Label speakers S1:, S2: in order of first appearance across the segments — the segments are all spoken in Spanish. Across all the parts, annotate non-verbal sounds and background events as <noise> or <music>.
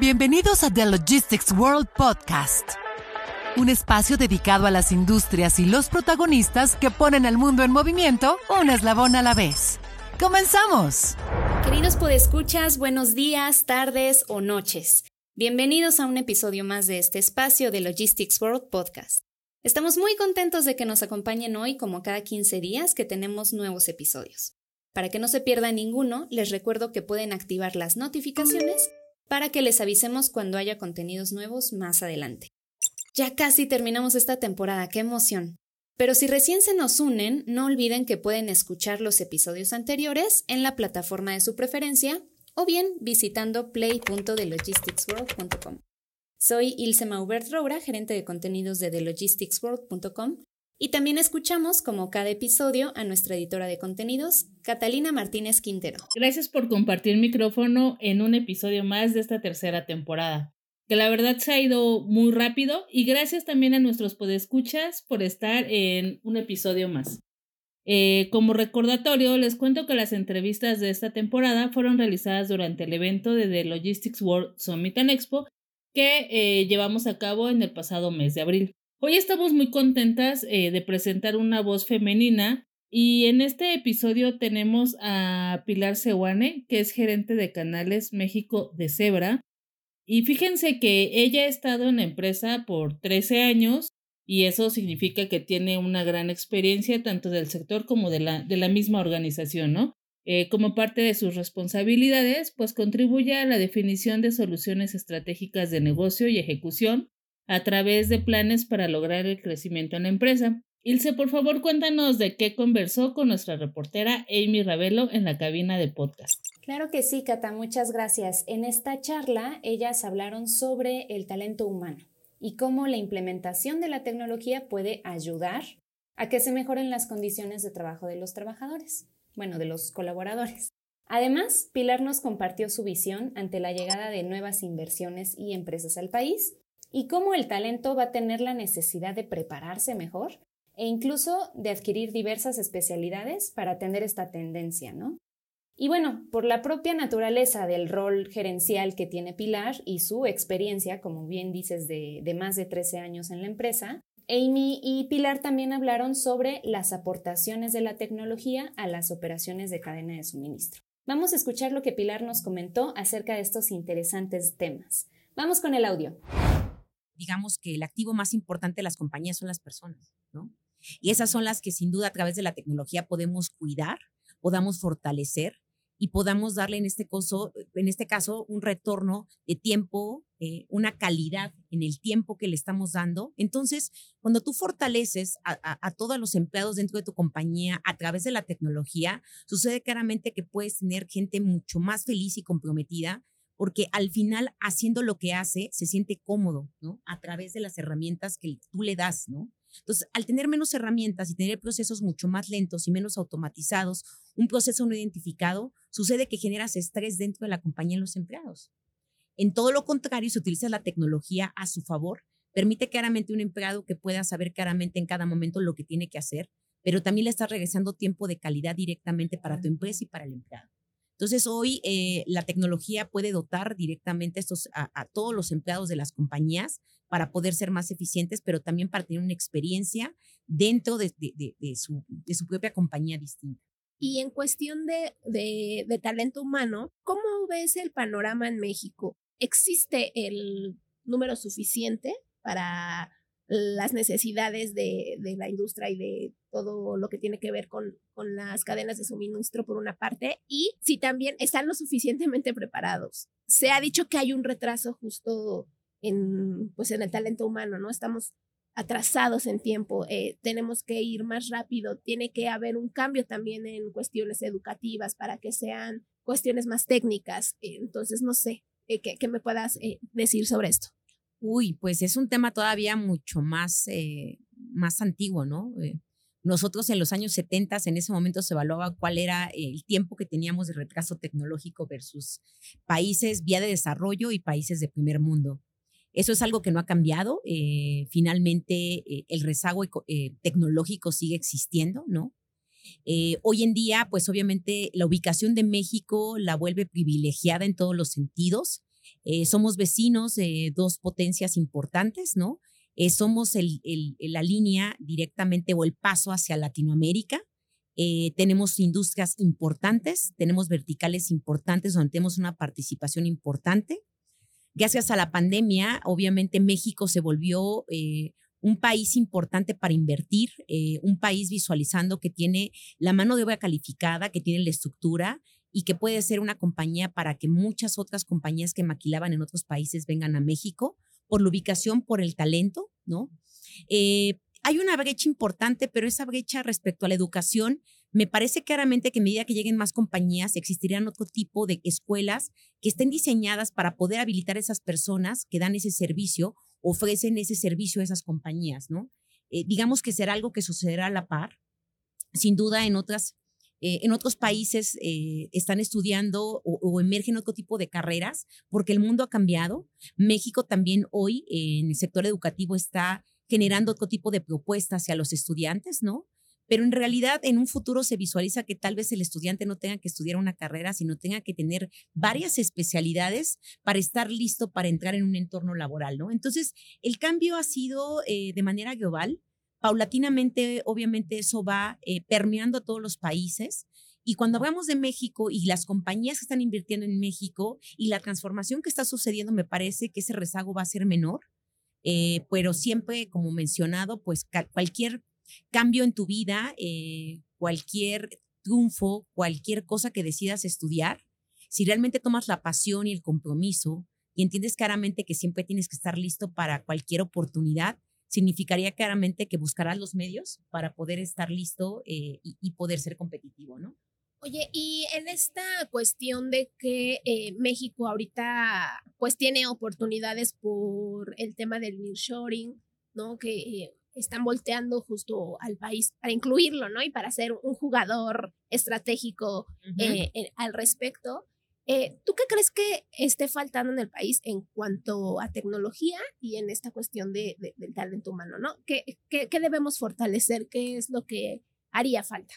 S1: Bienvenidos a The Logistics World Podcast, un espacio dedicado a las industrias y los protagonistas que ponen al mundo en movimiento un eslabón a la vez. ¡Comenzamos!
S2: Queridos podescuchas, buenos días, tardes o noches. Bienvenidos a un episodio más de este espacio de Logistics World Podcast. Estamos muy contentos de que nos acompañen hoy, como cada 15 días, que tenemos nuevos episodios. Para que no se pierda ninguno, les recuerdo que pueden activar las notificaciones para que les avisemos cuando haya contenidos nuevos más adelante. Ya casi terminamos esta temporada, qué emoción. Pero si recién se nos unen, no olviden que pueden escuchar los episodios anteriores en la plataforma de su preferencia o bien visitando play.thelogisticsworld.com. Soy Ilse Maubert Roura, gerente de contenidos de thelogisticsworld.com y también escuchamos, como cada episodio, a nuestra editora de contenidos, Catalina Martínez Quintero.
S3: Gracias por compartir micrófono en un episodio más de esta tercera temporada, que la verdad se ha ido muy rápido y gracias también a nuestros podescuchas por estar en un episodio más. Eh, como recordatorio, les cuento que las entrevistas de esta temporada fueron realizadas durante el evento de The Logistics World Summit and Expo que eh, llevamos a cabo en el pasado mes de abril. Hoy estamos muy contentas eh, de presentar una voz femenina y en este episodio tenemos a Pilar Sewane, que es gerente de canales México de Zebra. Y fíjense que ella ha estado en la empresa por 13 años y eso significa que tiene una gran experiencia tanto del sector como de la, de la misma organización, ¿no? Eh, como parte de sus responsabilidades, pues contribuye a la definición de soluciones estratégicas de negocio y ejecución a través de planes para lograr el crecimiento en la empresa. Ilse, por favor, cuéntanos de qué conversó con nuestra reportera Amy Ravelo en la cabina de podcast.
S2: Claro que sí, Cata, muchas gracias. En esta charla, ellas hablaron sobre el talento humano y cómo la implementación de la tecnología puede ayudar a que se mejoren las condiciones de trabajo de los trabajadores, bueno, de los colaboradores. Además, Pilar nos compartió su visión ante la llegada de nuevas inversiones y empresas al país y cómo el talento va a tener la necesidad de prepararse mejor e incluso de adquirir diversas especialidades para atender esta tendencia, ¿no? Y bueno, por la propia naturaleza del rol gerencial que tiene Pilar y su experiencia, como bien dices, de, de más de 13 años en la empresa, Amy y Pilar también hablaron sobre las aportaciones de la tecnología a las operaciones de cadena de suministro. Vamos a escuchar lo que Pilar nos comentó acerca de estos interesantes temas. Vamos con el audio
S4: digamos que el activo más importante de las compañías son las personas, ¿no? Y esas son las que sin duda a través de la tecnología podemos cuidar, podamos fortalecer y podamos darle en este caso, en este caso un retorno de tiempo, eh, una calidad en el tiempo que le estamos dando. Entonces, cuando tú fortaleces a, a, todos los empleados dentro de tu compañía a través de la tecnología, sucede claramente que puedes tener gente mucho más feliz y comprometida porque al final haciendo lo que hace se siente cómodo, ¿no? A través de las herramientas que tú le das, ¿no? Entonces, al tener menos herramientas y tener procesos mucho más lentos y menos automatizados, un proceso no identificado, sucede que generas estrés dentro de la compañía en los empleados. En todo lo contrario, si utilizas la tecnología a su favor, permite claramente un empleado que pueda saber claramente en cada momento lo que tiene que hacer, pero también le estás regresando tiempo de calidad directamente para tu empresa y para el empleado. Entonces, hoy eh, la tecnología puede dotar directamente a, todos los empleados de las compañías para poder ser más eficientes, pero también para tener una experiencia dentro de, su, propia compañía distinta.
S5: Y en cuestión de talento humano, ¿cómo ves el panorama en México? ¿Existe el número suficiente para las necesidades de, la industria y de todo lo que tiene que ver con, con, las cadenas de suministro por una parte y si también están lo suficientemente preparados. Se ha dicho que hay un retraso justo en, pues en el talento humano, ¿no? Estamos atrasados en tiempo, eh, tenemos que ir más rápido, tiene que haber un cambio también en cuestiones educativas para que sean cuestiones más técnicas. entonces, no sé, eh, ¿qué, me puedas eh, decir sobre esto?
S4: Uy, pues es un tema todavía mucho más, eh, más antiguo, ¿no? Eh, nosotros en los años 70, en ese momento se evaluaba cuál era el tiempo que teníamos de retraso tecnológico versus países vía de desarrollo y países de primer mundo. Eso es algo que no ha cambiado. Eh, finalmente, el rezago tecnológico sigue existiendo, ¿no? hoy en día, pues obviamente la ubicación de México la vuelve privilegiada en todos los sentidos Eh, somos vecinos de dos potencias importantes, ¿no? Eh, somos el, la línea directamente o el paso hacia Latinoamérica. Eh, tenemos industrias importantes, tenemos verticales importantes donde tenemos una participación importante. Gracias a la pandemia, obviamente México se volvió un país importante para invertir, un país visualizando que tiene la mano de obra calificada, que tiene la estructura y que puede ser una compañía para que muchas otras compañías que maquilaban en otros países vengan a México por la ubicación, por el talento, ¿no? Eh, hay una brecha importante, pero esa brecha respecto a la educación, me parece claramente que a medida que lleguen más compañías, existirían otro tipo de escuelas que estén diseñadas para poder habilitar a esas personas que dan ese servicio, ofrecen ese servicio a esas compañías, ¿no? Eh, digamos que será algo que sucederá a la par. Sin duda, en otras eh, en otros países eh, están estudiando o, emergen otro tipo de carreras porque el mundo ha cambiado. México también hoy en el sector educativo está generando otro tipo de propuestas hacia los estudiantes, ¿no? Pero en realidad en un futuro se visualiza que tal vez el estudiante no tenga que estudiar una carrera, sino tenga que tener varias especialidades para estar listo para entrar en un entorno laboral, ¿no? Entonces, el cambio ha sido eh, de manera global paulatinamente, obviamente, eso va eh, permeando a todos los países. Y cuando hablamos de México y las compañías que están invirtiendo en México y la transformación que está sucediendo, me parece que ese rezago va a ser menor. Eh, pero siempre, como mencionado, pues cualquier cambio en tu vida, eh, cualquier triunfo, cualquier cosa que decidas estudiar, si realmente tomas la pasión y el compromiso y entiendes claramente que siempre tienes que estar listo para cualquier oportunidad, significaría claramente que buscarás los medios para poder estar listo eh, y, poder ser competitivo, ¿no?
S5: Oye, y en esta cuestión de que eh, México ahorita pues tiene oportunidades por el tema del nearshoring, ¿no? Que eh, están volteando justo al país para incluirlo, ¿no? Y para ser un jugador estratégico al respecto. Eh, ¿Tú qué crees que esté faltando en el país en cuanto a tecnología y en esta cuestión de, del talento humano, ¿no? ¿Qué, ¿Qué, debemos fortalecer? ¿Qué es lo que haría falta?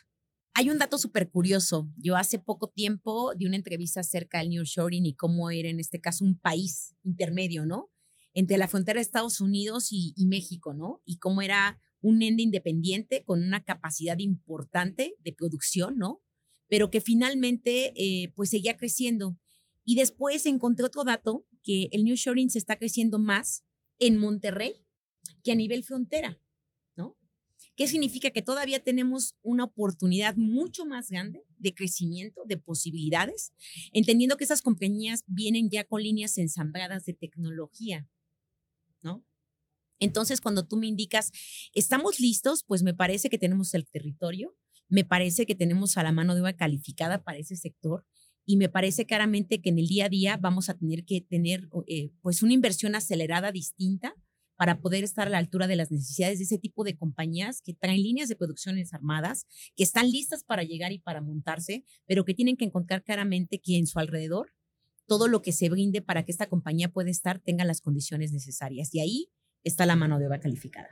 S4: Hay un dato súper curioso. Yo hace poco tiempo di una entrevista acerca del New Shoring y cómo era en este caso un país intermedio, ¿no? Entre la frontera de Estados Unidos y, y México, ¿no? Y cómo era un ende independiente con una capacidad importante de producción, ¿no? Pero que finalmente eh, pues seguía creciendo. Y después encontré otro dato, que el New Shoring se está creciendo más en Monterrey que a nivel frontera, ¿no? ¿Qué significa? Que todavía tenemos una oportunidad mucho más grande de crecimiento, de posibilidades, entendiendo que esas compañías vienen ya con líneas ensambladas de tecnología, ¿no? Entonces, cuando tú me indicas, ¿estamos listos? Pues me parece que tenemos el territorio, me parece que tenemos a la mano de obra calificada para ese sector y me parece claramente que en el día a día vamos a tener que tener eh, pues una inversión acelerada distinta para poder estar a la altura de las necesidades de ese tipo de compañías que traen líneas de producciones armadas, que están listas para llegar y para montarse, pero que tienen que encontrar claramente que en su alrededor todo lo que se brinde para que esta compañía pueda estar tenga las condiciones necesarias. Y ahí está la mano de obra calificada.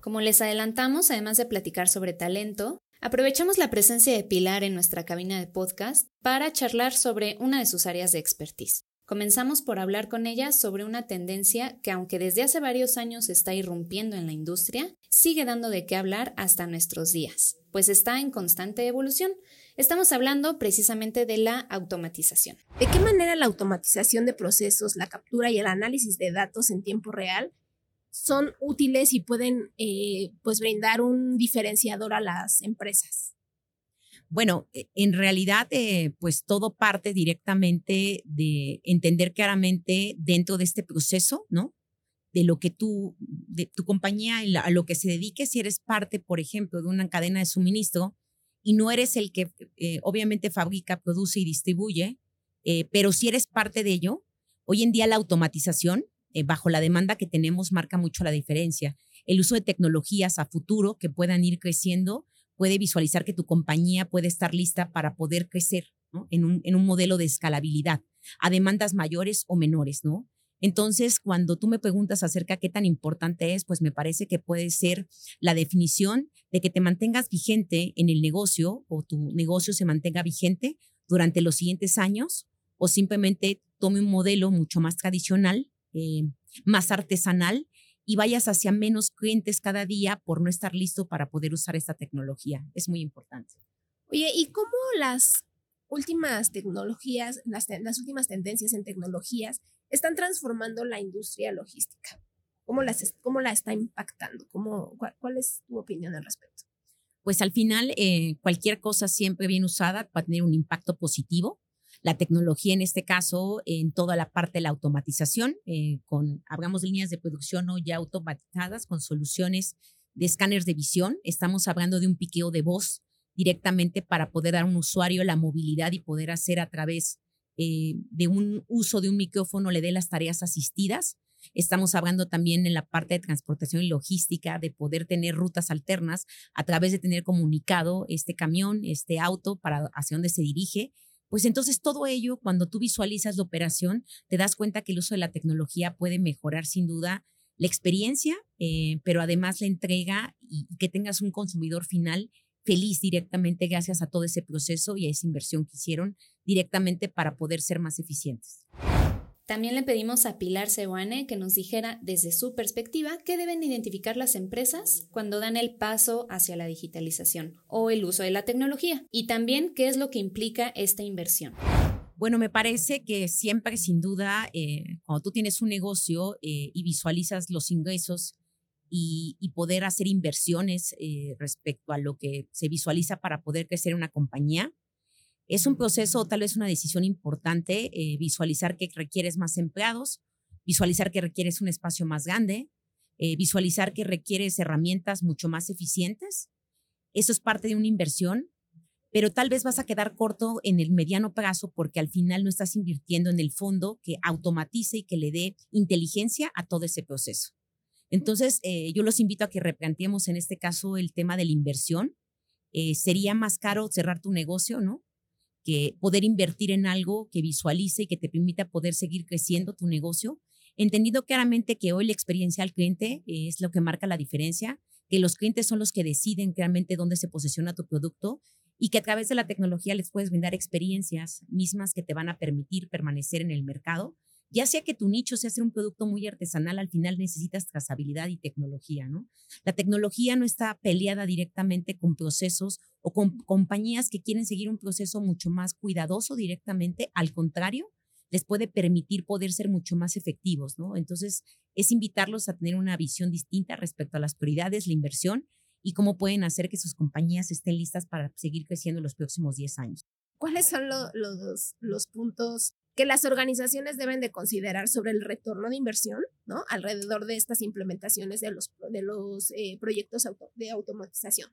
S2: Como les adelantamos, además de platicar sobre talento, Aprovechamos la presencia de Pilar en nuestra cabina de podcast para charlar sobre una de sus áreas de expertise. Comenzamos por hablar con ella sobre una tendencia que, aunque desde hace varios años está irrumpiendo en la industria, sigue dando de qué hablar hasta nuestros días, pues está en constante evolución. Estamos hablando precisamente de la automatización.
S5: ¿De qué manera la automatización de procesos, la captura y el análisis de datos en tiempo real son útiles y pueden eh, pues brindar un diferenciador a las empresas?
S4: Bueno, e, en realidad, eh, pues todo parte directamente de entender claramente dentro de este proceso, ¿no? De lo que tú, de tu compañía, a lo que se dedique, si eres parte, por ejemplo, de una cadena de suministro y no eres el que eh, obviamente fabrica, produce y distribuye, pero si eres parte de ello, hoy en día la automatización eh, bajo la demanda que tenemos marca mucho la diferencia. El uso de tecnologías a futuro que puedan ir creciendo puede visualizar que tu compañía puede estar lista para poder crecer en, un, en un modelo de escalabilidad a demandas mayores o menores, ¿no? Entonces, cuando tú me preguntas acerca de qué tan importante es, pues me parece que puede ser la definición de que te mantengas vigente en el negocio o tu negocio se mantenga vigente durante los siguientes años o simplemente tome un modelo mucho más tradicional, eh, más artesanal y vayas hacia menos clientes cada día por no estar listo para poder usar esta tecnología. Es muy importante.
S5: Oye, ¿y cómo las últimas tecnologías, las, las últimas tendencias en tecnologías están transformando la industria logística? ¿Cómo, las, cómo la está impactando? ¿Cómo, cuál, es tu opinión al respecto?
S4: Pues al final, eh, cualquier cosa siempre bien usada va a tener un impacto positivo la tecnología en este caso en toda la parte de la automatización, eh, con, hablamos líneas de producción ¿no? ya automatizadas con soluciones de escáneres de visión. Estamos hablando de un piqueo de voz directamente para poder dar a un usuario la movilidad y poder hacer a través eh, de un uso de un micrófono le dé las tareas asistidas. Estamos hablando también en la parte de transportación y logística de poder tener rutas alternas a través de tener comunicado este camión, este auto para hacia dónde se dirige pues entonces todo ello, cuando tú visualizas la operación, te das cuenta que el uso de la tecnología puede mejorar sin duda la experiencia, eh, pero además la entrega y, que tengas un consumidor final feliz directamente gracias a todo ese proceso y a esa inversión que hicieron directamente para poder ser más eficientes.
S2: También le pedimos a Pilar Sewane que nos dijera desde su perspectiva qué deben identificar las empresas cuando dan el paso hacia la digitalización o el uso de la tecnología y también qué es lo que implica esta inversión.
S4: Bueno, me parece que siempre, sin duda, eh, cuando tú tienes un negocio eh, y visualizas los ingresos y, poder hacer inversiones eh, respecto a lo que se visualiza para poder crecer una compañía, es un proceso, tal vez una decisión importante, eh, visualizar que requieres más empleados, visualizar que requieres un espacio más grande, eh, visualizar que requieres herramientas mucho más eficientes. Eso es parte de una inversión, pero tal vez vas a quedar corto en el mediano plazo porque al final no estás invirtiendo en el fondo que automatice y que le dé inteligencia a todo ese proceso. Entonces, eh, yo los invito a que replanteemos en este caso el tema de la inversión. sería más caro cerrar tu negocio, ¿no? Que poder invertir en algo que visualice y que te permita poder seguir creciendo tu negocio, entendido claramente que hoy la experiencia al cliente es lo que marca la diferencia, que los clientes son los que deciden realmente dónde se posiciona tu producto y que a través de la tecnología les puedes brindar experiencias mismas que te van a permitir permanecer en el mercado ya sea que tu nicho sea hacer un producto muy artesanal, al final necesitas trazabilidad y tecnología, ¿no? La tecnología no está peleada directamente con procesos o con compañías que quieren seguir un proceso mucho más cuidadoso directamente, al contrario, les puede permitir poder ser mucho más efectivos, ¿no? Entonces, es invitarlos a tener una visión distinta respecto a las prioridades, la inversión y cómo pueden hacer que sus compañías estén listas para seguir creciendo en los próximos 10 años.
S5: ¿Cuáles son los, los puntos que las organizaciones deben de considerar sobre el retorno de inversión, ¿no? Alrededor de estas implementaciones de los, de los eh, proyectos de automatización.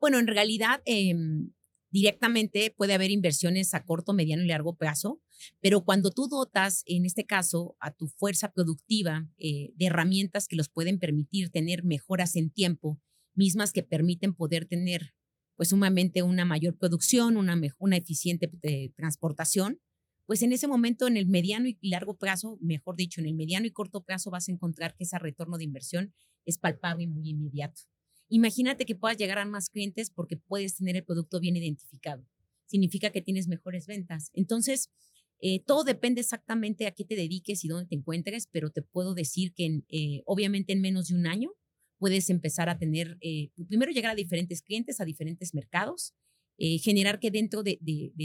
S4: Bueno, en realidad, em, directamente puede haber inversiones a corto, mediano y largo plazo, pero cuando tú dotas, en este caso, a tu fuerza productiva eh, de herramientas que los pueden permitir tener mejoras en tiempo, mismas que permiten poder tener, pues, sumamente una mayor producción, una, una eficiente eh, transportación, pues en ese momento, en el mediano y largo plazo, mejor dicho, en el mediano y corto plazo vas a encontrar que ese retorno de inversión es palpable y muy inmediato. Imagínate que puedas llegar a más clientes porque puedes tener el producto bien identificado. Significa que tienes mejores ventas. Entonces, eh, todo depende exactamente a qué te dediques y dónde te encuentres, pero te puedo decir que eh, obviamente en menos de un año puedes empezar a tener, eh, primero llegar a diferentes clientes, a diferentes mercados, eh, generar que dentro de,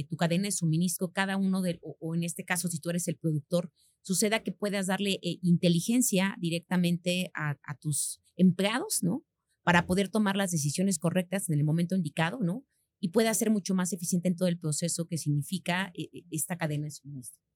S4: tu cadena de suministro, cada uno de, o, en este caso, si tú eres el productor, suceda que puedas darle eh, inteligencia directamente a, tus empleados, ¿no? Para poder tomar las decisiones correctas en el momento indicado, ¿no? Y pueda ser mucho más eficiente en todo el proceso que significa eh, esta cadena de suministro.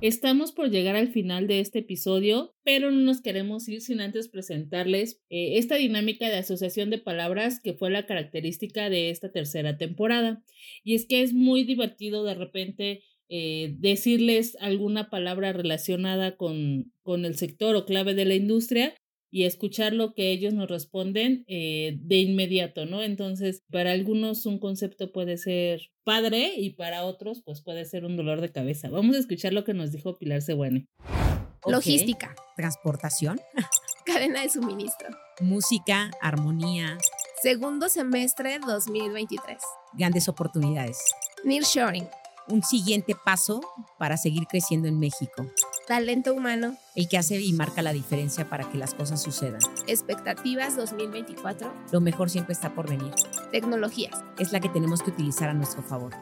S3: Estamos por llegar al final de este episodio, pero no nos queremos ir sin antes presentarles eh, esta dinámica de asociación de palabras que fue la característica de esta tercera temporada. Y es que es muy divertido de repente eh, decirles alguna palabra relacionada con, con el sector o clave de la industria y escuchar lo que ellos nos responden eh, de inmediato, ¿no? Entonces, para algunos un concepto puede ser padre y para otros pues puede ser un dolor de cabeza. Vamos a escuchar lo que nos dijo Pilar Seguane.
S5: Logística.
S4: Transportación. <laughs>
S5: Cadena de suministro.
S4: Música, armonía.
S5: Segundo semestre 2023.
S4: Grandes oportunidades.
S5: Nearshoring.
S4: un siguiente paso para seguir creciendo en México.
S5: Talento humano.
S4: El que hace y marca la diferencia para que las cosas sucedan.
S5: Expectativas 2024.
S4: Lo mejor siempre está por venir.
S5: Tecnologías.
S4: Es la que tenemos que utilizar a nuestro favor.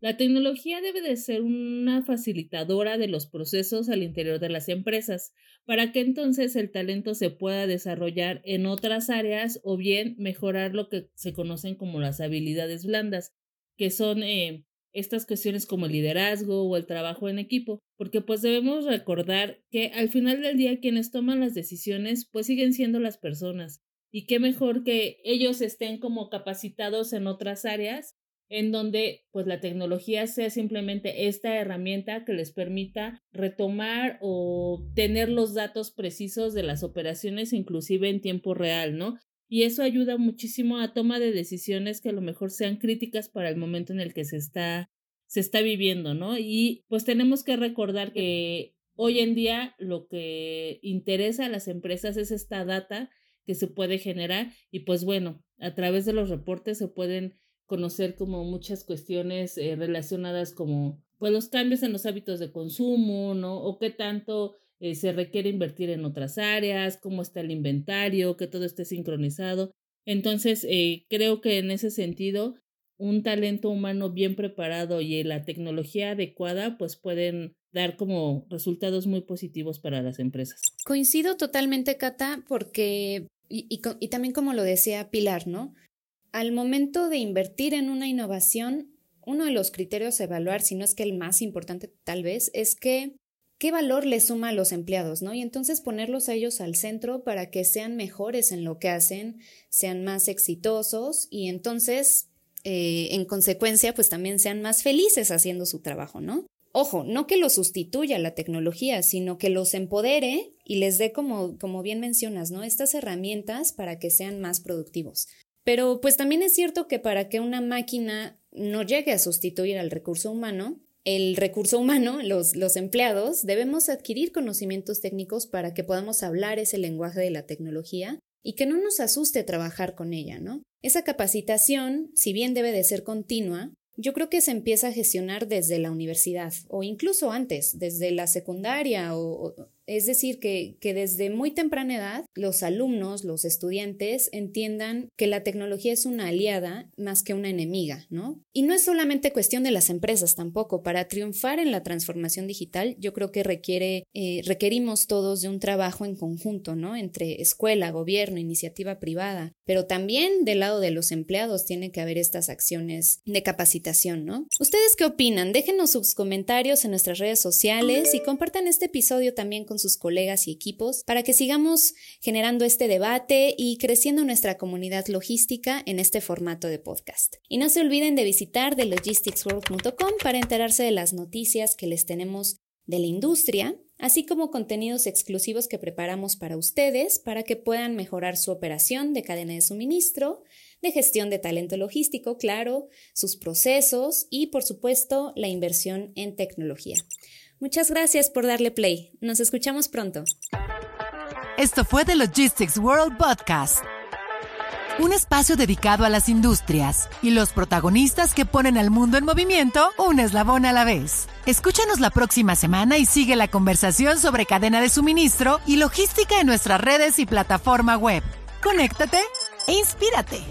S3: La tecnología debe de ser una facilitadora de los procesos al interior de las empresas, para que entonces el talento se pueda desarrollar en otras áreas o bien mejorar lo que se conocen como las habilidades blandas, que son eh, estas cuestiones como el liderazgo o el trabajo en equipo, porque pues debemos recordar que al final del día quienes toman las decisiones pues siguen siendo las personas y qué mejor que ellos estén como capacitados en otras áreas en donde pues la tecnología sea simplemente esta herramienta que les permita retomar o tener los datos precisos de las operaciones inclusive en tiempo real, ¿no? Y eso ayuda muchísimo a toma de decisiones que a lo mejor sean críticas para el momento en el que se está se está viviendo, ¿no? Y pues tenemos que recordar que hoy en día lo que interesa a las empresas es esta data que se puede generar y pues bueno, a través de los reportes se pueden conocer como muchas cuestiones eh, relacionadas como pues los cambios en los hábitos de consumo, ¿no? O qué tanto eh, se requiere invertir en otras áreas, cómo está el inventario, que todo esté sincronizado. Entonces, eh, creo que en ese sentido, un talento humano bien preparado y la tecnología adecuada, pues pueden dar como resultados muy positivos para las empresas.
S2: Coincido totalmente, Cata, porque, y, y también como lo decía Pilar, ¿no? Al momento de invertir en una innovación, uno de los criterios a evaluar, si no es que el más importante tal vez, es que qué valor le suma a los empleados, ¿no? Y entonces ponerlos a ellos al centro para que sean mejores en lo que hacen, sean más exitosos y entonces, eh, en consecuencia, pues también sean más felices haciendo su trabajo, ¿no? Ojo, no que los sustituya la tecnología, sino que los empodere y les dé, como, como bien mencionas, ¿no? Estas herramientas para que sean más productivos. Pero pues también es cierto que para que una máquina no llegue a sustituir al recurso humano, el recurso humano, los, los, empleados, debemos adquirir conocimientos técnicos para que podamos hablar ese lenguaje de la tecnología y que no nos asuste trabajar con ella, ¿no? Esa capacitación, si bien debe de ser continua, yo creo que se empieza a gestionar desde la universidad o incluso antes, desde la secundaria o, es decir, que, que, desde muy temprana edad los alumnos, los estudiantes entiendan que la tecnología es una aliada más que una enemiga, ¿no? Y no es solamente cuestión de las empresas tampoco. Para triunfar en la transformación digital, yo creo que requiere, eh, requerimos todos de un trabajo en conjunto, ¿no? Entre escuela, gobierno, iniciativa privada, pero también del lado de los empleados tiene que haber estas acciones de capacitación, ¿no? ¿Ustedes qué opinan? Déjenos sus comentarios en nuestras redes sociales y compartan este episodio también con sus colegas y equipos para que sigamos generando este debate y creciendo nuestra comunidad logística en este formato de podcast. Y no se olviden de visitar thelogisticsworld.com para enterarse de las noticias que les tenemos de la industria, así como contenidos exclusivos que preparamos para ustedes para que puedan mejorar su operación de cadena de suministro, de gestión de talento logístico, claro, sus procesos y, por supuesto, la inversión en tecnología. Muchas gracias por darle play. Nos escuchamos pronto.
S1: Esto fue The Logistics World Podcast, un espacio dedicado a las industrias y los protagonistas que ponen al mundo en movimiento un eslabón a la vez. Escúchanos la próxima semana y sigue la conversación sobre cadena de suministro y logística en nuestras redes y plataforma web. Conéctate e inspírate.